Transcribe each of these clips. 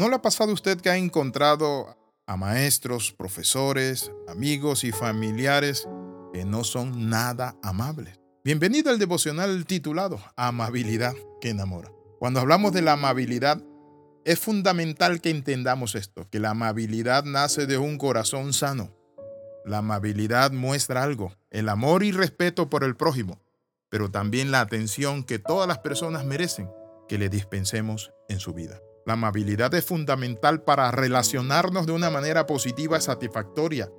¿No le ha pasado a usted que ha encontrado a maestros, profesores, amigos y familiares que no son nada amables? Bienvenido al devocional titulado Amabilidad que enamora. Cuando hablamos de la amabilidad, es fundamental que entendamos esto, que la amabilidad nace de un corazón sano. La amabilidad muestra algo, el amor y respeto por el prójimo, pero también la atención que todas las personas merecen que le dispensemos en su vida. La amabilidad es fundamental para relacionarnos de una manera positiva y satisfactoria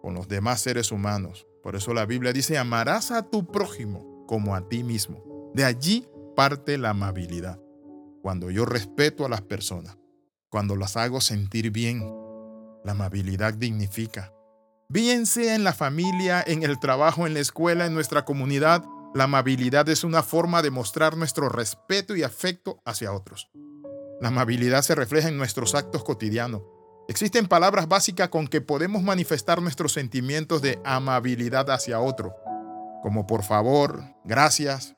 con los demás seres humanos. Por eso la Biblia dice, amarás a tu prójimo como a ti mismo. De allí parte la amabilidad. Cuando yo respeto a las personas, cuando las hago sentir bien, la amabilidad dignifica. Bien sea en la familia, en el trabajo, en la escuela, en nuestra comunidad, la amabilidad es una forma de mostrar nuestro respeto y afecto hacia otros. La amabilidad se refleja en nuestros actos cotidianos. Existen palabras básicas con que podemos manifestar nuestros sentimientos de amabilidad hacia otro, como por favor, gracias,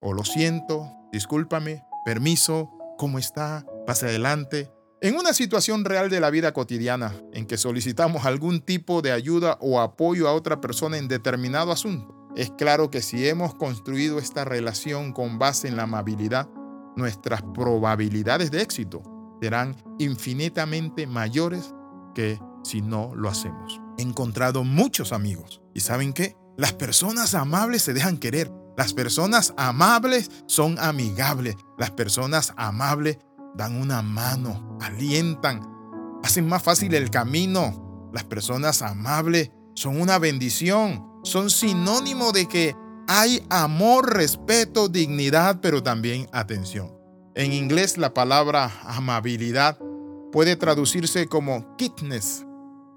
o lo siento, discúlpame, permiso, ¿cómo está? Pase adelante. En una situación real de la vida cotidiana en que solicitamos algún tipo de ayuda o apoyo a otra persona en determinado asunto, es claro que si hemos construido esta relación con base en la amabilidad, nuestras probabilidades de éxito serán infinitamente mayores que si no lo hacemos. He encontrado muchos amigos y ¿saben qué? Las personas amables se dejan querer. Las personas amables son amigables. Las personas amables dan una mano, alientan, hacen más fácil el camino. Las personas amables son una bendición, son sinónimo de que hay amor, respeto, dignidad, pero también atención. En inglés la palabra amabilidad puede traducirse como kindness.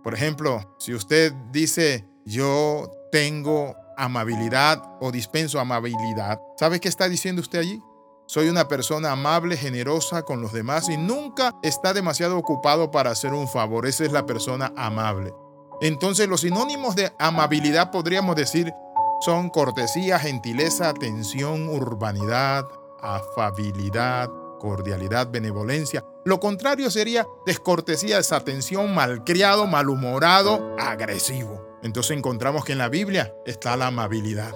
Por ejemplo, si usted dice yo tengo amabilidad o dispenso amabilidad, ¿sabe qué está diciendo usted allí? Soy una persona amable, generosa con los demás y nunca está demasiado ocupado para hacer un favor. Esa es la persona amable. Entonces los sinónimos de amabilidad podríamos decir son cortesía, gentileza, atención, urbanidad, afabilidad, cordialidad, benevolencia. Lo contrario sería descortesía, desatención, malcriado, malhumorado, agresivo. Entonces encontramos que en la Biblia está la amabilidad.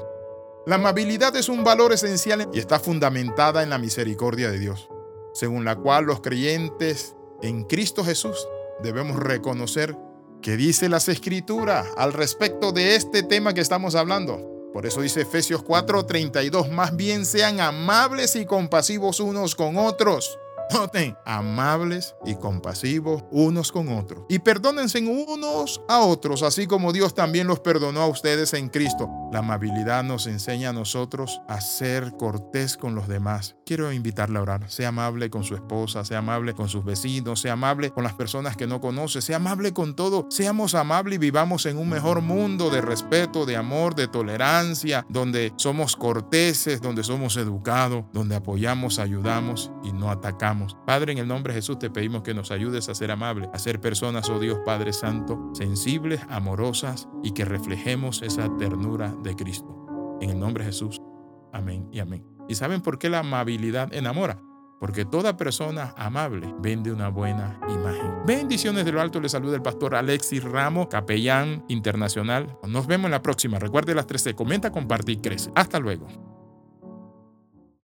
La amabilidad es un valor esencial y está fundamentada en la misericordia de Dios, según la cual los creyentes en Cristo Jesús debemos reconocer que dice las escrituras al respecto de este tema que estamos hablando. Por eso dice Efesios 4:32, más bien sean amables y compasivos unos con otros Noten, amables y compasivos unos con otros. Y perdónense unos a otros, así como Dios también los perdonó a ustedes en Cristo. La amabilidad nos enseña a nosotros a ser cortés con los demás. Quiero invitarle a orar. Sea amable con su esposa, sea amable con sus vecinos, sea amable con las personas que no conoce, sea amable con todo. Seamos amables y vivamos en un mejor mundo de respeto, de amor, de tolerancia, donde somos corteses, donde somos educados, donde apoyamos, ayudamos y no atacamos Padre, en el nombre de Jesús te pedimos que nos ayudes a ser amables, a ser personas, oh Dios Padre Santo, sensibles, amorosas y que reflejemos esa ternura de Cristo. En el nombre de Jesús. Amén y amén. ¿Y saben por qué la amabilidad enamora? Porque toda persona amable vende una buena imagen. Bendiciones de lo alto, le saluda el pastor Alexis Ramos, capellán internacional. Nos vemos en la próxima. Recuerde las 13. Comenta, comparte y crece. Hasta luego.